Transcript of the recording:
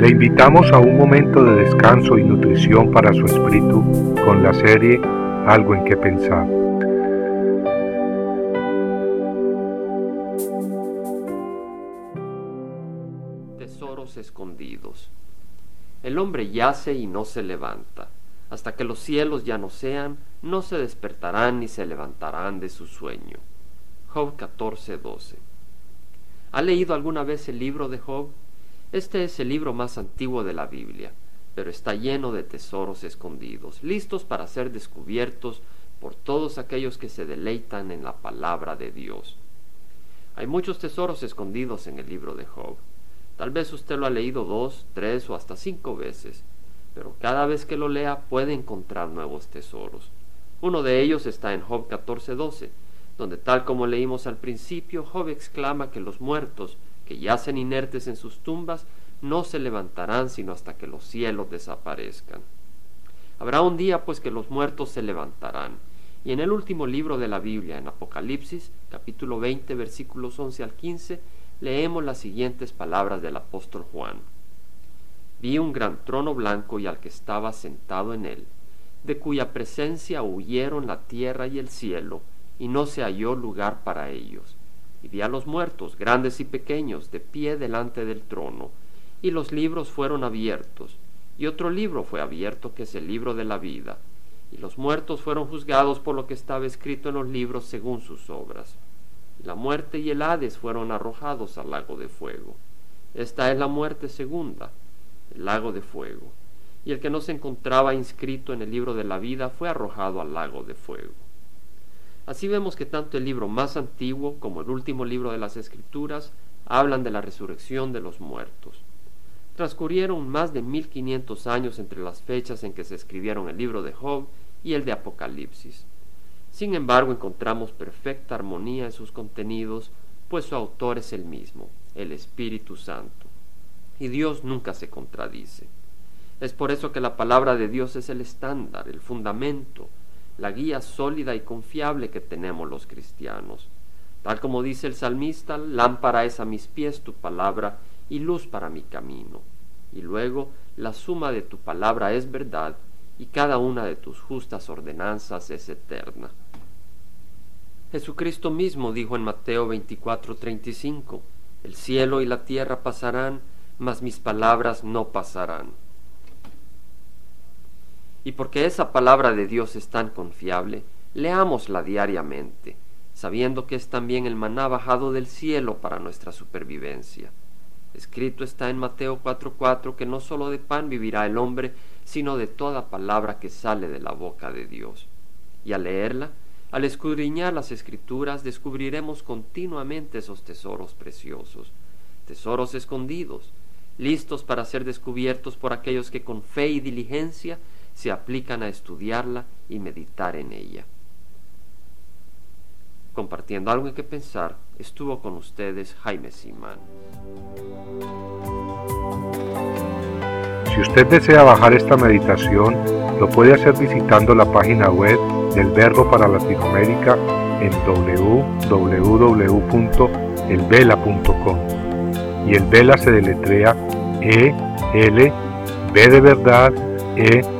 Le invitamos a un momento de descanso y nutrición para su espíritu con la serie Algo en que pensar. Tesoros escondidos. El hombre yace y no se levanta. Hasta que los cielos ya no sean, no se despertarán ni se levantarán de su sueño. Job 14:12. ¿Ha leído alguna vez el libro de Job? Este es el libro más antiguo de la Biblia, pero está lleno de tesoros escondidos, listos para ser descubiertos por todos aquellos que se deleitan en la palabra de Dios. Hay muchos tesoros escondidos en el libro de Job. Tal vez usted lo ha leído dos, tres o hasta cinco veces, pero cada vez que lo lea puede encontrar nuevos tesoros. Uno de ellos está en Job 14:12, donde tal como leímos al principio, Job exclama que los muertos que yacen inertes en sus tumbas no se levantarán sino hasta que los cielos desaparezcan. Habrá un día pues que los muertos se levantarán. Y en el último libro de la Biblia, en Apocalipsis, capítulo 20, versículos 11 al 15, leemos las siguientes palabras del apóstol Juan. Vi un gran trono blanco y al que estaba sentado en él, de cuya presencia huyeron la tierra y el cielo, y no se halló lugar para ellos y vi a los muertos, grandes y pequeños, de pie delante del trono, y los libros fueron abiertos, y otro libro fue abierto que es el libro de la vida, y los muertos fueron juzgados por lo que estaba escrito en los libros según sus obras. Y la muerte y el Hades fueron arrojados al lago de fuego. Esta es la muerte segunda, el lago de fuego. Y el que no se encontraba inscrito en el libro de la vida fue arrojado al lago de fuego. Así vemos que tanto el libro más antiguo como el último libro de las Escrituras hablan de la resurrección de los muertos. Transcurrieron más de 1500 años entre las fechas en que se escribieron el libro de Job y el de Apocalipsis. Sin embargo, encontramos perfecta armonía en sus contenidos, pues su autor es el mismo, el Espíritu Santo. Y Dios nunca se contradice. Es por eso que la palabra de Dios es el estándar, el fundamento, la guía sólida y confiable que tenemos los cristianos. Tal como dice el salmista, lámpara es a mis pies tu palabra y luz para mi camino. Y luego, la suma de tu palabra es verdad y cada una de tus justas ordenanzas es eterna. Jesucristo mismo dijo en Mateo 24:35, El cielo y la tierra pasarán, mas mis palabras no pasarán. Y porque esa palabra de Dios es tan confiable, leámosla diariamente, sabiendo que es también el maná bajado del cielo para nuestra supervivencia. Escrito está en Mateo 4:4 que no sólo de pan vivirá el hombre, sino de toda palabra que sale de la boca de Dios. Y al leerla, al escudriñar las escrituras, descubriremos continuamente esos tesoros preciosos, tesoros escondidos, listos para ser descubiertos por aquellos que con fe y diligencia se aplican a estudiarla y meditar en ella. Compartiendo algo en que pensar, estuvo con ustedes Jaime Simán. Si usted desea bajar esta meditación, lo puede hacer visitando la página web del Verbo para Latinoamérica en www.elvela.com. Y el Vela se deletrea E L B de verdad E